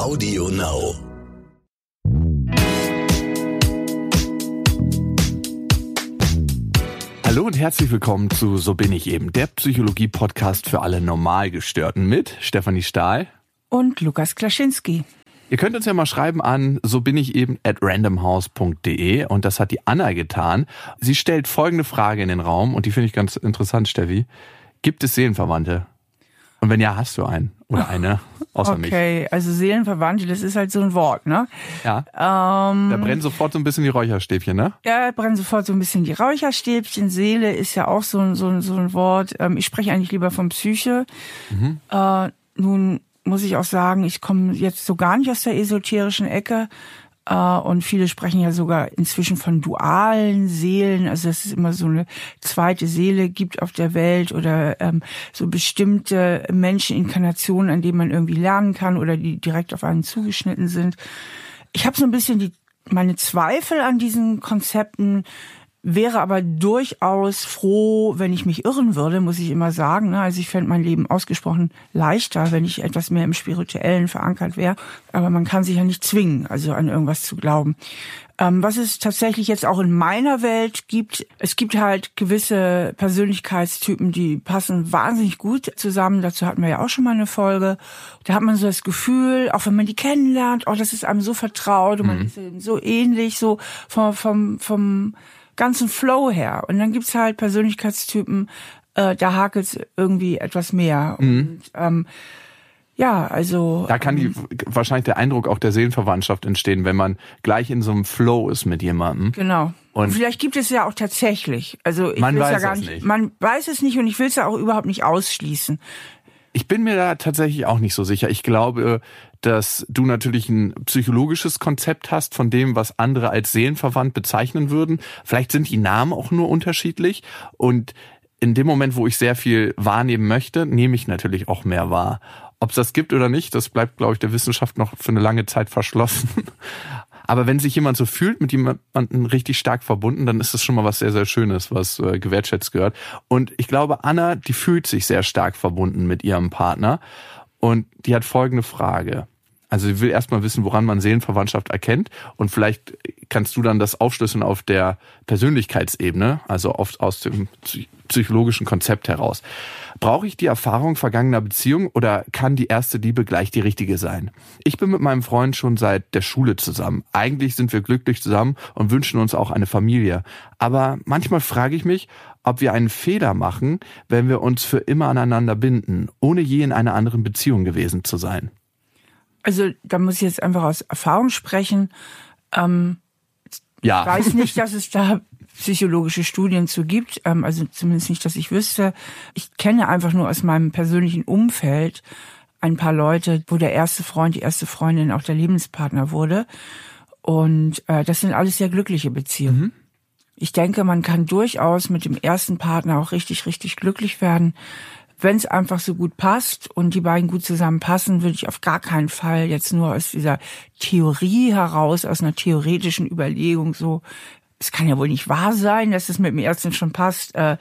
Audio Now. Hallo und herzlich willkommen zu So bin ich eben, der Psychologie-Podcast für alle Normalgestörten mit Stefanie Stahl und Lukas Klaschinski. Ihr könnt uns ja mal schreiben an so bin ich eben at randomhouse.de und das hat die Anna getan. Sie stellt folgende Frage in den Raum und die finde ich ganz interessant, Steffi. Gibt es Seelenverwandte? Und wenn ja, hast du einen oder eine, außer okay, mich. Okay, also Seelenverwandte, das ist halt so ein Wort, ne? Ja. Ähm, da brennen sofort so ein bisschen die Räucherstäbchen, ne? Ja, brennen sofort so ein bisschen die Räucherstäbchen. Seele ist ja auch so, ein so, so ein Wort. Ähm, ich spreche eigentlich lieber von Psyche. Mhm. Äh, nun muss ich auch sagen, ich komme jetzt so gar nicht aus der esoterischen Ecke. Äh, und viele sprechen ja sogar inzwischen von dualen Seelen, also dass es immer so eine zweite Seele gibt auf der Welt oder ähm, so bestimmte Menscheninkarnationen, an denen man irgendwie lernen kann oder die direkt auf einen zugeschnitten sind. Ich habe so ein bisschen die meine Zweifel an diesen Konzepten, wäre aber durchaus froh, wenn ich mich irren würde, muss ich immer sagen. Ne? Also ich fände mein Leben ausgesprochen leichter, wenn ich etwas mehr im Spirituellen verankert wäre. Aber man kann sich ja nicht zwingen, also an irgendwas zu glauben. Ähm, was es tatsächlich jetzt auch in meiner Welt gibt, es gibt halt gewisse Persönlichkeitstypen, die passen wahnsinnig gut zusammen. Dazu hatten wir ja auch schon mal eine Folge. Da hat man so das Gefühl, auch wenn man die kennenlernt, oh, das ist einem so vertraut und mhm. man ist so ähnlich, so vom, vom, vom ganzen Flow her. Und dann gibt's halt Persönlichkeitstypen, äh, da hakelt's irgendwie etwas mehr. Mhm. Und ähm, ja, also. Da kann ähm, die wahrscheinlich der Eindruck auch der Seelenverwandtschaft entstehen, wenn man gleich in so einem Flow ist mit jemandem. Genau. Und vielleicht gibt es ja auch tatsächlich. Also ich man weiß ja gar nicht, nicht. Man weiß es nicht und ich will es ja auch überhaupt nicht ausschließen. Ich bin mir da tatsächlich auch nicht so sicher. Ich glaube, dass du natürlich ein psychologisches Konzept hast von dem, was andere als seelenverwandt bezeichnen würden. Vielleicht sind die Namen auch nur unterschiedlich und in dem Moment, wo ich sehr viel wahrnehmen möchte, nehme ich natürlich auch mehr wahr. Ob es das gibt oder nicht, das bleibt, glaube ich, der Wissenschaft noch für eine lange Zeit verschlossen. Aber wenn sich jemand so fühlt, mit jemandem richtig stark verbunden, dann ist das schon mal was sehr, sehr Schönes, was äh, gewertschätzt gehört. Und ich glaube, Anna, die fühlt sich sehr stark verbunden mit ihrem Partner. Und die hat folgende Frage. Also sie will erstmal wissen, woran man Seelenverwandtschaft erkennt und vielleicht kannst du dann das aufschlüsseln auf der Persönlichkeitsebene, also oft aus dem psychologischen Konzept heraus. Brauche ich die Erfahrung vergangener Beziehungen oder kann die erste Liebe gleich die richtige sein? Ich bin mit meinem Freund schon seit der Schule zusammen. Eigentlich sind wir glücklich zusammen und wünschen uns auch eine Familie. Aber manchmal frage ich mich, ob wir einen Fehler machen, wenn wir uns für immer aneinander binden, ohne je in einer anderen Beziehung gewesen zu sein. Also da muss ich jetzt einfach aus Erfahrung sprechen. Ähm, ja. Ich weiß nicht, dass es da psychologische Studien zu gibt, ähm, also zumindest nicht, dass ich wüsste. Ich kenne einfach nur aus meinem persönlichen Umfeld ein paar Leute, wo der erste Freund, die erste Freundin auch der Lebenspartner wurde. Und äh, das sind alles sehr glückliche Beziehungen. Mhm. Ich denke, man kann durchaus mit dem ersten Partner auch richtig, richtig glücklich werden wenn es einfach so gut passt und die beiden gut zusammenpassen, würde ich auf gar keinen Fall jetzt nur aus dieser Theorie heraus, aus einer theoretischen Überlegung so, es kann ja wohl nicht wahr sein, dass es mit dem ersten schon passt, äh,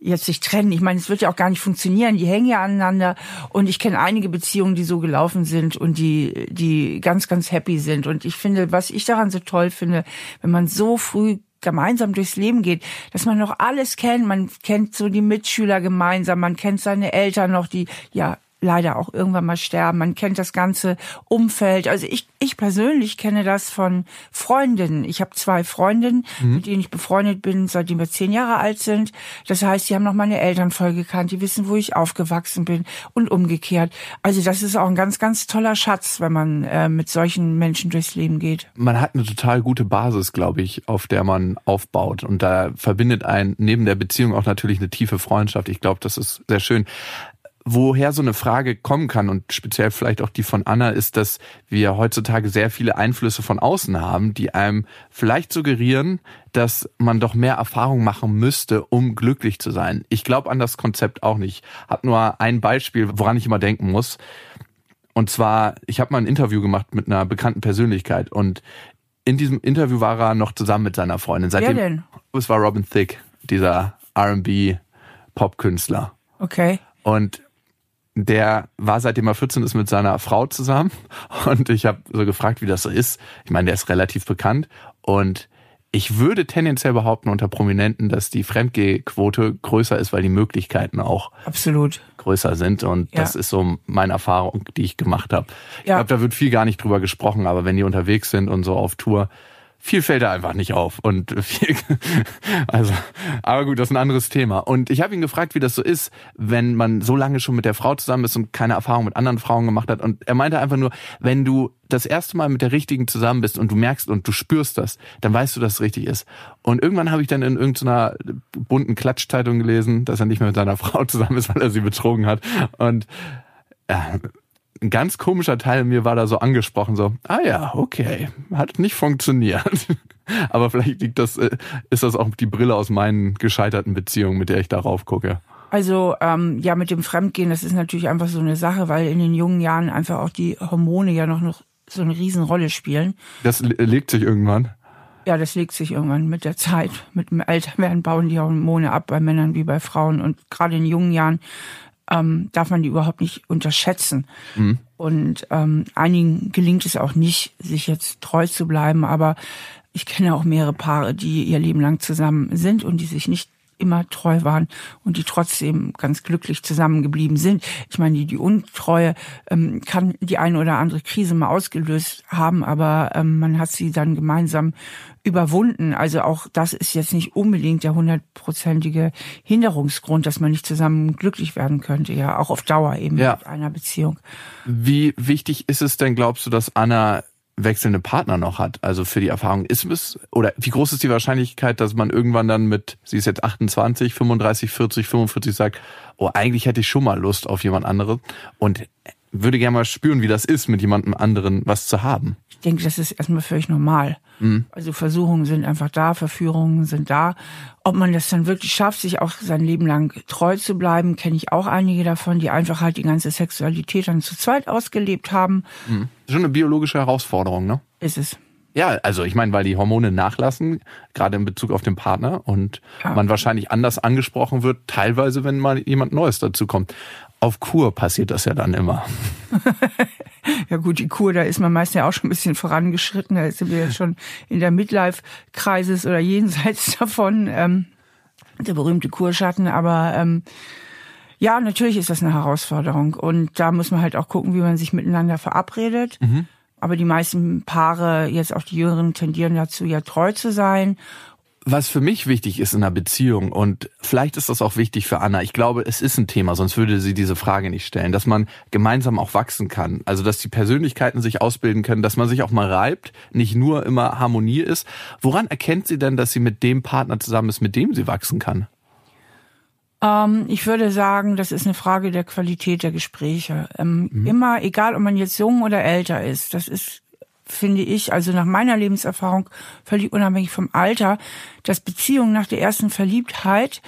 jetzt sich trennen. Ich meine, es wird ja auch gar nicht funktionieren. Die hängen ja aneinander. Und ich kenne einige Beziehungen, die so gelaufen sind und die, die ganz, ganz happy sind. Und ich finde, was ich daran so toll finde, wenn man so früh gemeinsam durchs Leben geht, dass man noch alles kennt. Man kennt so die Mitschüler gemeinsam, man kennt seine Eltern noch, die ja leider auch irgendwann mal sterben. Man kennt das ganze Umfeld. Also ich, ich persönlich kenne das von Freundinnen. Ich habe zwei Freundinnen, mhm. mit denen ich befreundet bin, seitdem wir zehn Jahre alt sind. Das heißt, die haben noch meine Eltern voll gekannt, die wissen, wo ich aufgewachsen bin und umgekehrt. Also das ist auch ein ganz, ganz toller Schatz, wenn man äh, mit solchen Menschen durchs Leben geht. Man hat eine total gute Basis, glaube ich, auf der man aufbaut. Und da verbindet ein neben der Beziehung auch natürlich eine tiefe Freundschaft. Ich glaube, das ist sehr schön woher so eine Frage kommen kann und speziell vielleicht auch die von Anna ist, dass wir heutzutage sehr viele Einflüsse von außen haben, die einem vielleicht suggerieren, dass man doch mehr Erfahrung machen müsste, um glücklich zu sein. Ich glaube an das Konzept auch nicht. Hab nur ein Beispiel, woran ich immer denken muss. Und zwar, ich habe mal ein Interview gemacht mit einer bekannten Persönlichkeit und in diesem Interview war er noch zusammen mit seiner Freundin. Seitdem, Wer denn? Es war Robin Thicke, dieser R&B Popkünstler. Okay. Und der war seitdem er 14 ist mit seiner Frau zusammen und ich habe so gefragt, wie das so ist. Ich meine, der ist relativ bekannt und ich würde tendenziell behaupten unter Prominenten, dass die Fremdgehquote größer ist, weil die Möglichkeiten auch absolut größer sind und ja. das ist so meine Erfahrung, die ich gemacht habe. Ich ja. glaube, da wird viel gar nicht drüber gesprochen, aber wenn die unterwegs sind und so auf Tour, viel fällt da einfach nicht auf und viel, also aber gut, das ist ein anderes Thema. Und ich habe ihn gefragt, wie das so ist, wenn man so lange schon mit der Frau zusammen ist und keine Erfahrung mit anderen Frauen gemacht hat. Und er meinte einfach nur, wenn du das erste Mal mit der richtigen zusammen bist und du merkst und du spürst das, dann weißt du, dass es richtig ist. Und irgendwann habe ich dann in irgendeiner bunten Klatschzeitung gelesen, dass er nicht mehr mit seiner Frau zusammen ist, weil er sie betrogen hat. Und ja, ein ganz komischer Teil mir war da so angesprochen, so, ah ja, okay, hat nicht funktioniert. Aber vielleicht liegt das, äh, ist das auch die Brille aus meinen gescheiterten Beziehungen, mit der ich darauf gucke. Also ähm, ja, mit dem Fremdgehen, das ist natürlich einfach so eine Sache, weil in den jungen Jahren einfach auch die Hormone ja noch, noch so eine Riesenrolle spielen. Das legt sich irgendwann. Ja, das legt sich irgendwann mit der Zeit. Mit dem Älterwerden bauen die Hormone ab bei Männern wie bei Frauen. Und gerade in jungen Jahren ähm, darf man die überhaupt nicht unterschätzen. Mhm. Und ähm, einigen gelingt es auch nicht, sich jetzt treu zu bleiben, aber ich kenne auch mehrere Paare, die ihr Leben lang zusammen sind und die sich nicht immer treu waren und die trotzdem ganz glücklich zusammengeblieben sind. Ich meine, die, die Untreue ähm, kann die eine oder andere Krise mal ausgelöst haben, aber ähm, man hat sie dann gemeinsam überwunden. Also auch das ist jetzt nicht unbedingt der hundertprozentige Hinderungsgrund, dass man nicht zusammen glücklich werden könnte, ja, auch auf Dauer eben ja. mit einer Beziehung. Wie wichtig ist es denn, glaubst du, dass Anna wechselnde Partner noch hat, also für die Erfahrung. Ist es, oder wie groß ist die Wahrscheinlichkeit, dass man irgendwann dann mit, sie ist jetzt 28, 35, 40, 45 sagt, oh, eigentlich hätte ich schon mal Lust auf jemand anderes und würde gerne mal spüren, wie das ist, mit jemandem anderen was zu haben. Ich denke, das ist erstmal völlig normal. Mhm. Also Versuchungen sind einfach da, Verführungen sind da. Ob man das dann wirklich schafft, sich auch sein Leben lang treu zu bleiben, kenne ich auch einige davon, die einfach halt die ganze Sexualität dann zu zweit ausgelebt haben. Mhm. Schon eine biologische Herausforderung, ne? Ist es. Ja, also ich meine, weil die Hormone nachlassen, gerade in Bezug auf den Partner und ja. man wahrscheinlich anders angesprochen wird, teilweise, wenn mal jemand Neues dazu kommt. Auf Kur passiert das ja dann immer. ja gut, die Kur, da ist man meist ja auch schon ein bisschen vorangeschritten. Da sind wir ja schon in der Midlife-Kreises oder jenseits davon. Ähm, der berühmte Kurschatten. Aber ähm, ja, natürlich ist das eine Herausforderung. Und da muss man halt auch gucken, wie man sich miteinander verabredet. Mhm. Aber die meisten Paare, jetzt auch die Jüngeren, tendieren dazu, ja treu zu sein was für mich wichtig ist in einer Beziehung und vielleicht ist das auch wichtig für Anna. Ich glaube, es ist ein Thema, sonst würde sie diese Frage nicht stellen, dass man gemeinsam auch wachsen kann. Also, dass die Persönlichkeiten sich ausbilden können, dass man sich auch mal reibt, nicht nur immer Harmonie ist. Woran erkennt sie denn, dass sie mit dem Partner zusammen ist, mit dem sie wachsen kann? Ähm, ich würde sagen, das ist eine Frage der Qualität der Gespräche. Ähm, mhm. Immer, egal ob man jetzt jung oder älter ist, das ist finde ich, also nach meiner Lebenserfahrung, völlig unabhängig vom Alter, dass Beziehungen nach der ersten Verliebtheit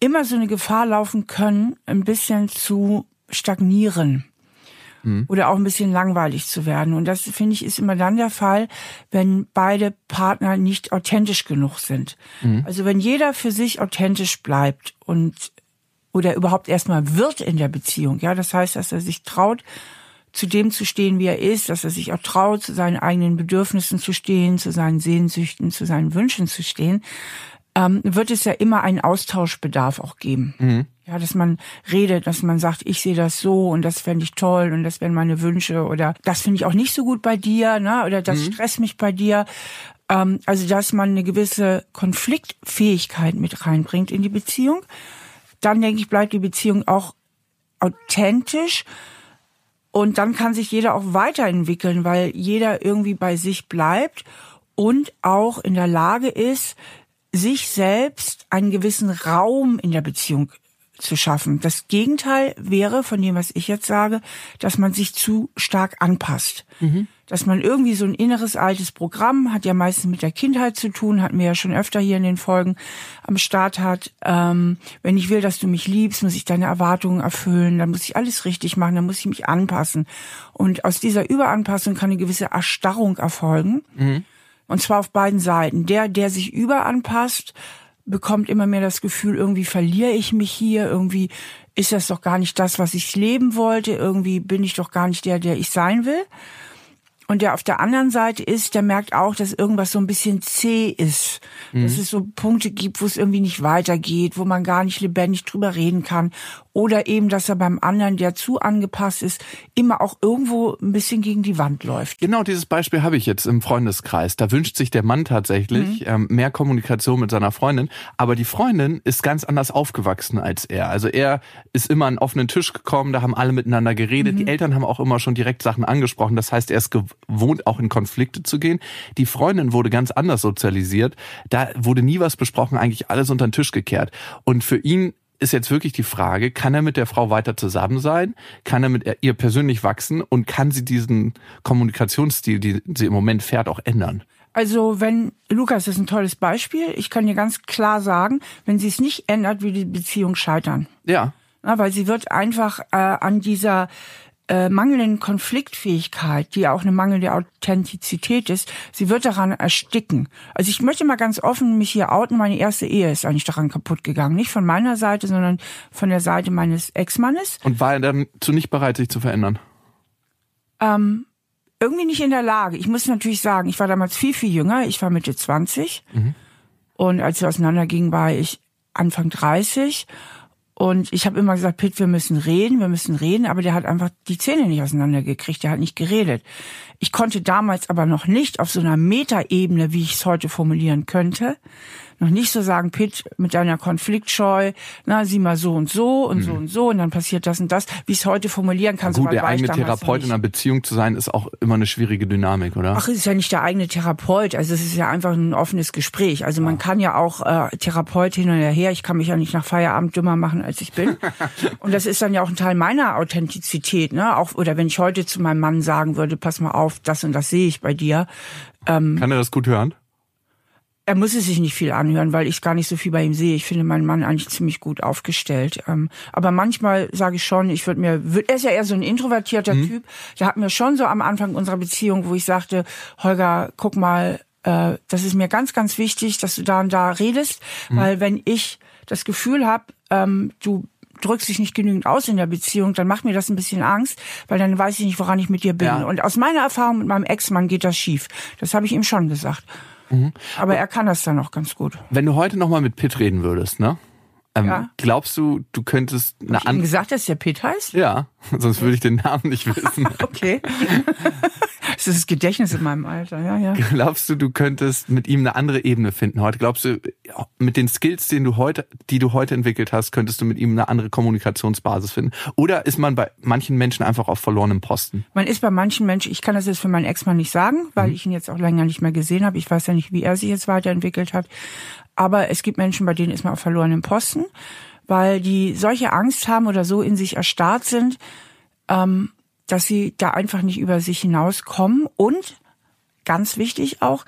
immer so eine Gefahr laufen können, ein bisschen zu stagnieren mhm. oder auch ein bisschen langweilig zu werden. Und das finde ich ist immer dann der Fall, wenn beide Partner nicht authentisch genug sind. Mhm. Also wenn jeder für sich authentisch bleibt und oder überhaupt erstmal wird in der Beziehung, ja, das heißt, dass er sich traut, zu dem zu stehen, wie er ist, dass er sich auch traut, zu seinen eigenen Bedürfnissen zu stehen, zu seinen Sehnsüchten, zu seinen Wünschen zu stehen, ähm, wird es ja immer einen Austauschbedarf auch geben. Mhm. Ja, dass man redet, dass man sagt, ich sehe das so und das fände ich toll und das wären meine Wünsche oder das finde ich auch nicht so gut bei dir, ne? Oder das mhm. stresst mich bei dir. Ähm, also, dass man eine gewisse Konfliktfähigkeit mit reinbringt in die Beziehung. Dann denke ich, bleibt die Beziehung auch authentisch und dann kann sich jeder auch weiterentwickeln, weil jeder irgendwie bei sich bleibt und auch in der Lage ist, sich selbst einen gewissen Raum in der Beziehung zu schaffen. Das Gegenteil wäre von dem, was ich jetzt sage, dass man sich zu stark anpasst. Mhm. Dass man irgendwie so ein inneres altes Programm hat ja meistens mit der Kindheit zu tun, hatten wir ja schon öfter hier in den Folgen am Start hat. Ähm, wenn ich will, dass du mich liebst, muss ich deine Erwartungen erfüllen, dann muss ich alles richtig machen, dann muss ich mich anpassen. Und aus dieser Überanpassung kann eine gewisse Erstarrung erfolgen. Mhm. Und zwar auf beiden Seiten. Der, der sich überanpasst, bekommt immer mehr das Gefühl, irgendwie verliere ich mich hier, irgendwie ist das doch gar nicht das, was ich leben wollte. Irgendwie bin ich doch gar nicht der, der ich sein will. Und der auf der anderen Seite ist, der merkt auch, dass irgendwas so ein bisschen zäh ist. Mhm. Dass es so Punkte gibt, wo es irgendwie nicht weitergeht, wo man gar nicht lebendig drüber reden kann. Oder eben, dass er beim anderen, der zu angepasst ist, immer auch irgendwo ein bisschen gegen die Wand läuft. Genau dieses Beispiel habe ich jetzt im Freundeskreis. Da wünscht sich der Mann tatsächlich mhm. ähm, mehr Kommunikation mit seiner Freundin, aber die Freundin ist ganz anders aufgewachsen als er. Also er ist immer an einen offenen Tisch gekommen, da haben alle miteinander geredet. Mhm. Die Eltern haben auch immer schon direkt Sachen angesprochen. Das heißt, er ist gewohnt, auch in Konflikte zu gehen. Die Freundin wurde ganz anders sozialisiert. Da wurde nie was besprochen, eigentlich alles unter den Tisch gekehrt. Und für ihn ist jetzt wirklich die Frage, kann er mit der Frau weiter zusammen sein? Kann er mit ihr persönlich wachsen? Und kann sie diesen Kommunikationsstil, den sie im Moment fährt, auch ändern? Also wenn, Lukas ist ein tolles Beispiel. Ich kann dir ganz klar sagen, wenn sie es nicht ändert, wird die Beziehung scheitern. Ja. Na, weil sie wird einfach äh, an dieser äh, mangelnden Konfliktfähigkeit, die ja auch eine mangelnde Authentizität ist, sie wird daran ersticken. Also ich möchte mal ganz offen mich hier outen, meine erste Ehe ist eigentlich daran kaputt gegangen. Nicht von meiner Seite, sondern von der Seite meines Ex-Mannes. Und war er dann zu nicht bereit, sich zu verändern? Ähm, irgendwie nicht in der Lage. Ich muss natürlich sagen, ich war damals viel, viel jünger. Ich war Mitte 20. Mhm. Und als wir auseinandergingen, war ich Anfang 30. Und ich habe immer gesagt, Pitt, wir müssen reden, wir müssen reden, aber der hat einfach die Zähne nicht auseinandergekriegt, der hat nicht geredet. Ich konnte damals aber noch nicht auf so einer Metaebene, wie ich es heute formulieren könnte, noch nicht so sagen, Pitt, mit deiner Konfliktscheu, na, sieh mal so und so und mhm. so und so und dann passiert das und das, wie ich es heute formulieren kann. Gut, der eigene Therapeut in einer Beziehung zu sein, ist auch immer eine schwierige Dynamik, oder? Ach, es ist ja nicht der eigene Therapeut, also es ist ja einfach ein offenes Gespräch. Also man kann ja auch äh, Therapeut hin und her, ich kann mich ja nicht nach Feierabend dümmer machen, als ich bin. und das ist dann ja auch ein Teil meiner Authentizität, ne? Auch, oder wenn ich heute zu meinem Mann sagen würde, pass mal auf, das und das sehe ich bei dir. Ähm, kann er das gut hören? Er muss es sich nicht viel anhören, weil ich gar nicht so viel bei ihm sehe. Ich finde meinen Mann eigentlich ziemlich gut aufgestellt. Ähm, aber manchmal sage ich schon, ich würde mir, er ist ja eher so ein introvertierter mhm. Typ. Der hat mir schon so am Anfang unserer Beziehung, wo ich sagte, Holger, guck mal, äh, das ist mir ganz, ganz wichtig, dass du da und da redest, mhm. weil wenn ich das Gefühl habe, ähm, du drückst dich nicht genügend aus in der Beziehung, dann macht mir das ein bisschen Angst, weil dann weiß ich nicht, woran ich mit dir bin. Ja. Und aus meiner Erfahrung mit meinem Ex-Mann geht das schief. Das habe ich ihm schon gesagt. Mhm. Aber er kann das dann auch ganz gut. Wenn du heute nochmal mit Pitt reden würdest, ne? Ähm, ja. Glaubst du, du könntest eine andere. Gesagt, dass der Pitt heißt? Ja, sonst würde ich den Namen nicht wissen. okay. Das ist das Gedächtnis in meinem Alter, ja, ja. Glaubst du, du könntest mit ihm eine andere Ebene finden heute? Glaubst du, mit den Skills, den du heute, die du heute entwickelt hast, könntest du mit ihm eine andere Kommunikationsbasis finden? Oder ist man bei manchen Menschen einfach auf verlorenem Posten? Man ist bei manchen Menschen, ich kann das jetzt für meinen Ex-Mann nicht sagen, weil mhm. ich ihn jetzt auch länger nicht mehr gesehen habe. Ich weiß ja nicht, wie er sich jetzt weiterentwickelt hat. Aber es gibt Menschen, bei denen ist man auf verlorenem Posten, weil die solche Angst haben oder so in sich erstarrt sind, ähm, dass sie da einfach nicht über sich hinauskommen. Und ganz wichtig auch,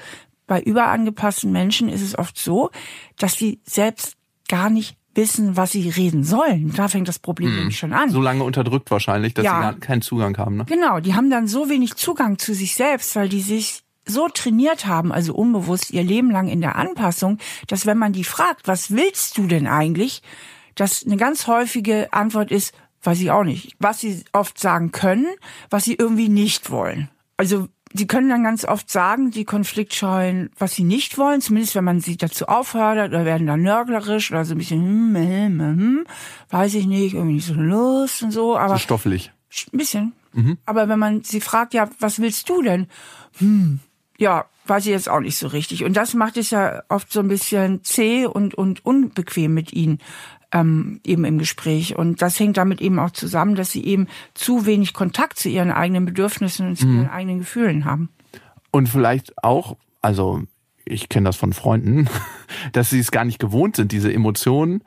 bei überangepassten Menschen ist es oft so, dass sie selbst gar nicht wissen, was sie reden sollen. Da fängt das Problem hm. nämlich schon an. So lange unterdrückt wahrscheinlich, dass ja. sie keinen Zugang haben. Ne? Genau, die haben dann so wenig Zugang zu sich selbst, weil die sich so trainiert haben, also unbewusst ihr Leben lang in der Anpassung, dass wenn man die fragt, was willst du denn eigentlich, dass eine ganz häufige Antwort ist, weiß ich auch nicht. Was sie oft sagen können, was sie irgendwie nicht wollen. Also sie können dann ganz oft sagen, die Konfliktscheuen, was sie nicht wollen, zumindest wenn man sie dazu auffordert oder werden dann nörglerisch oder so ein bisschen, hm, hm, hm, hm, weiß ich nicht, irgendwie nicht so Lust und so, aber. So stoffelig. Ein bisschen. Mhm. Aber wenn man sie fragt, ja, was willst du denn? Hm, ja, weiß ich jetzt auch nicht so richtig. Und das macht es ja oft so ein bisschen zäh und, und unbequem mit ihnen ähm, eben im Gespräch. Und das hängt damit eben auch zusammen, dass sie eben zu wenig Kontakt zu ihren eigenen Bedürfnissen und zu mhm. ihren eigenen Gefühlen haben. Und vielleicht auch, also ich kenne das von Freunden, dass sie es gar nicht gewohnt sind, diese Emotionen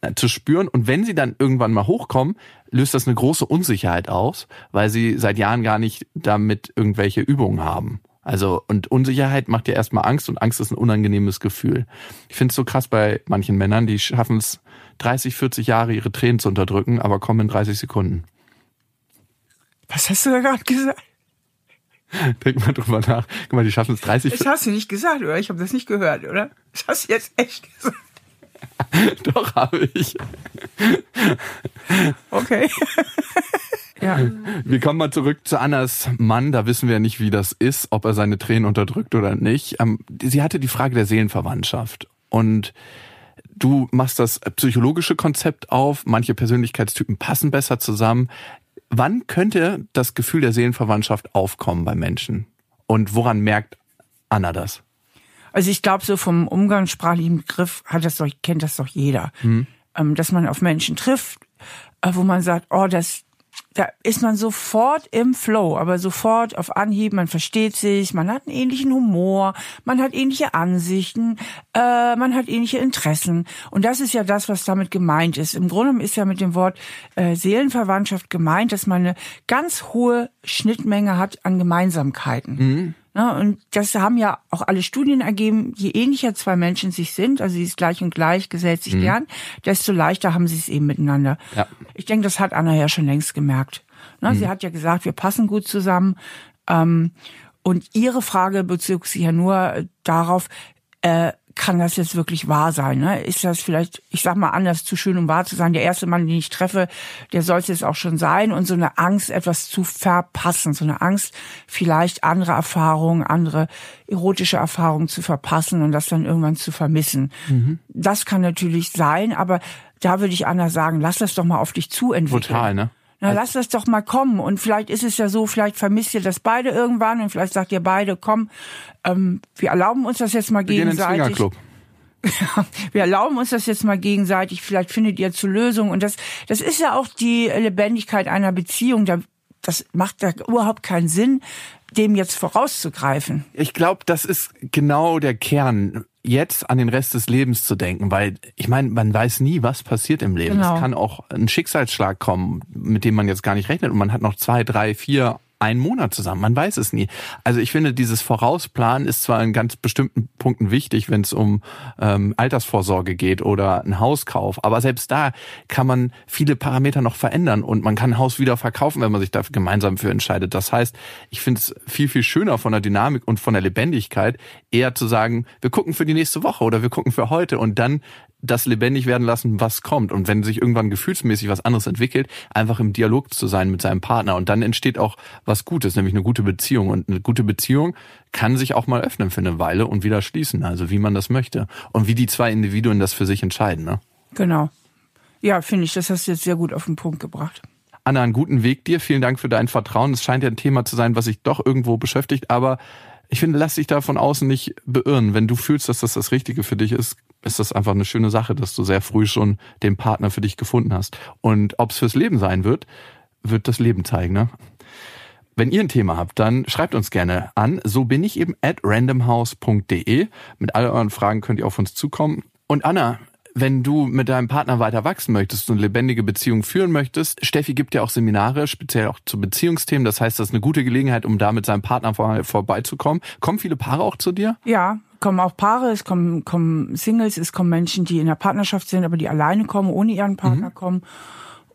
äh, zu spüren. Und wenn sie dann irgendwann mal hochkommen, löst das eine große Unsicherheit aus, weil sie seit Jahren gar nicht damit irgendwelche Übungen haben. Also, und Unsicherheit macht ja erstmal Angst und Angst ist ein unangenehmes Gefühl. Ich finde es so krass bei manchen Männern, die schaffen es 30, 40 Jahre ihre Tränen zu unterdrücken, aber kommen in 30 Sekunden. Was hast du da gerade gesagt? Denk mal drüber nach. Guck mal, die schaffen es 30. Das hast du nicht gesagt, oder? Ich habe das nicht gehört, oder? Das hast du jetzt echt gesagt. Doch, habe ich. Okay. ja. Wir kommen mal zurück zu Annas Mann. Da wissen wir nicht, wie das ist, ob er seine Tränen unterdrückt oder nicht. Ähm, sie hatte die Frage der Seelenverwandtschaft. Und du machst das psychologische Konzept auf. Manche Persönlichkeitstypen passen besser zusammen. Wann könnte das Gefühl der Seelenverwandtschaft aufkommen bei Menschen? Und woran merkt Anna das? Also ich glaube, so vom umgangssprachlichen Begriff hat das doch, kennt das doch jeder. Mhm. dass man auf Menschen trifft, äh, wo man sagt, oh, das, da ist man sofort im Flow, aber sofort auf Anhieb, man versteht sich, man hat einen ähnlichen Humor, man hat ähnliche Ansichten, äh, man hat ähnliche Interessen. Und das ist ja das, was damit gemeint ist. Im Grunde ist ja mit dem Wort äh, Seelenverwandtschaft gemeint, dass man eine ganz hohe Schnittmenge hat an Gemeinsamkeiten. Mhm. Ja, und das haben ja auch alle Studien ergeben, je ähnlicher zwei Menschen sich sind, also sie ist gleich und gleich, gesellt sich mhm. gern, desto leichter haben sie es eben miteinander. Ja. Ich denke, das hat Anna ja schon längst gemerkt. Ne, mhm. Sie hat ja gesagt, wir passen gut zusammen. Ähm, und ihre Frage bezog sich ja nur darauf, äh, kann das jetzt wirklich wahr sein? Ne? Ist das vielleicht, ich sag mal anders, zu schön, um wahr zu sein? Der erste Mann, den ich treffe, der sollte es auch schon sein. Und so eine Angst, etwas zu verpassen, so eine Angst, vielleicht andere Erfahrungen, andere erotische Erfahrungen zu verpassen und das dann irgendwann zu vermissen. Mhm. Das kann natürlich sein, aber da würde ich Anna sagen, lass das doch mal auf dich zu entwickeln. Total, ne? Na, lass das doch mal kommen. Und vielleicht ist es ja so, vielleicht vermisst ihr das beide irgendwann und vielleicht sagt ihr beide, komm, ähm, wir erlauben uns das jetzt mal wir gegenseitig. Gehen wir erlauben uns das jetzt mal gegenseitig. Vielleicht findet ihr zu Lösungen. Und das, das ist ja auch die Lebendigkeit einer Beziehung. Das macht da überhaupt keinen Sinn, dem jetzt vorauszugreifen. Ich glaube, das ist genau der Kern jetzt an den Rest des Lebens zu denken, weil ich meine, man weiß nie, was passiert im Leben. Genau. Es kann auch ein Schicksalsschlag kommen, mit dem man jetzt gar nicht rechnet und man hat noch zwei, drei, vier einen Monat zusammen. Man weiß es nie. Also ich finde, dieses Vorausplanen ist zwar in ganz bestimmten Punkten wichtig, wenn es um ähm, Altersvorsorge geht oder einen Hauskauf, aber selbst da kann man viele Parameter noch verändern und man kann ein Haus wieder verkaufen, wenn man sich dafür gemeinsam für entscheidet. Das heißt, ich finde es viel, viel schöner von der Dynamik und von der Lebendigkeit, eher zu sagen, wir gucken für die nächste Woche oder wir gucken für heute und dann das lebendig werden lassen, was kommt. Und wenn sich irgendwann gefühlsmäßig was anderes entwickelt, einfach im Dialog zu sein mit seinem Partner. Und dann entsteht auch was Gutes, nämlich eine gute Beziehung. Und eine gute Beziehung kann sich auch mal öffnen für eine Weile und wieder schließen, also wie man das möchte. Und wie die zwei Individuen das für sich entscheiden. Ne? Genau. Ja, finde ich, das hast du jetzt sehr gut auf den Punkt gebracht. Anna, einen guten Weg dir. Vielen Dank für dein Vertrauen. Es scheint ja ein Thema zu sein, was sich doch irgendwo beschäftigt, aber ich finde, lass dich da von außen nicht beirren. Wenn du fühlst, dass das das Richtige für dich ist, ist das einfach eine schöne Sache, dass du sehr früh schon den Partner für dich gefunden hast. Und ob es fürs Leben sein wird, wird das Leben zeigen. Ne? Wenn ihr ein Thema habt, dann schreibt uns gerne an. So bin ich eben at randomhouse.de. Mit all euren Fragen könnt ihr auf uns zukommen. Und Anna, wenn du mit deinem Partner weiter wachsen möchtest und lebendige Beziehungen führen möchtest, Steffi gibt ja auch Seminare, speziell auch zu Beziehungsthemen. Das heißt, das ist eine gute Gelegenheit, um da mit seinem Partner vor, vorbeizukommen. Kommen viele Paare auch zu dir? Ja, kommen auch Paare, es kommen, kommen Singles, es kommen Menschen, die in der Partnerschaft sind, aber die alleine kommen, ohne ihren Partner mhm. kommen.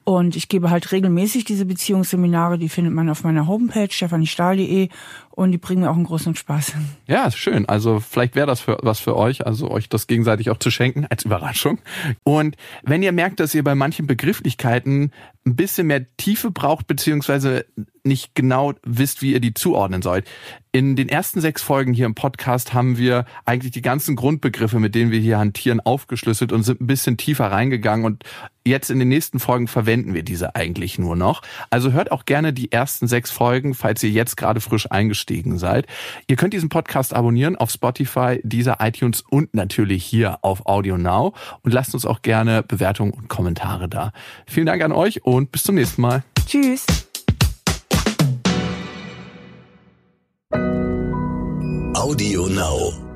Und ich gebe halt regelmäßig diese Beziehungsseminare, die findet man auf meiner Homepage stefaniestahl.de und die bringen mir auch einen großen Spaß. Ja, schön. Also vielleicht wäre das für, was für euch, also euch das gegenseitig auch zu schenken als Überraschung. Und wenn ihr merkt, dass ihr bei manchen Begrifflichkeiten ein bisschen mehr Tiefe braucht, beziehungsweise nicht genau wisst, wie ihr die zuordnen sollt. In den ersten sechs Folgen hier im Podcast haben wir eigentlich die ganzen Grundbegriffe, mit denen wir hier hantieren, aufgeschlüsselt und sind ein bisschen tiefer reingegangen und jetzt in den nächsten Folgen verwenden wir diese eigentlich nur noch. Also hört auch gerne die ersten sechs Folgen, falls ihr jetzt gerade frisch eingestiegen seid. Ihr könnt diesen Podcast abonnieren auf Spotify, dieser iTunes und natürlich hier auf Audio Now und lasst uns auch gerne Bewertungen und Kommentare da. Vielen Dank an euch und bis zum nächsten Mal. Tschüss. Audio Now.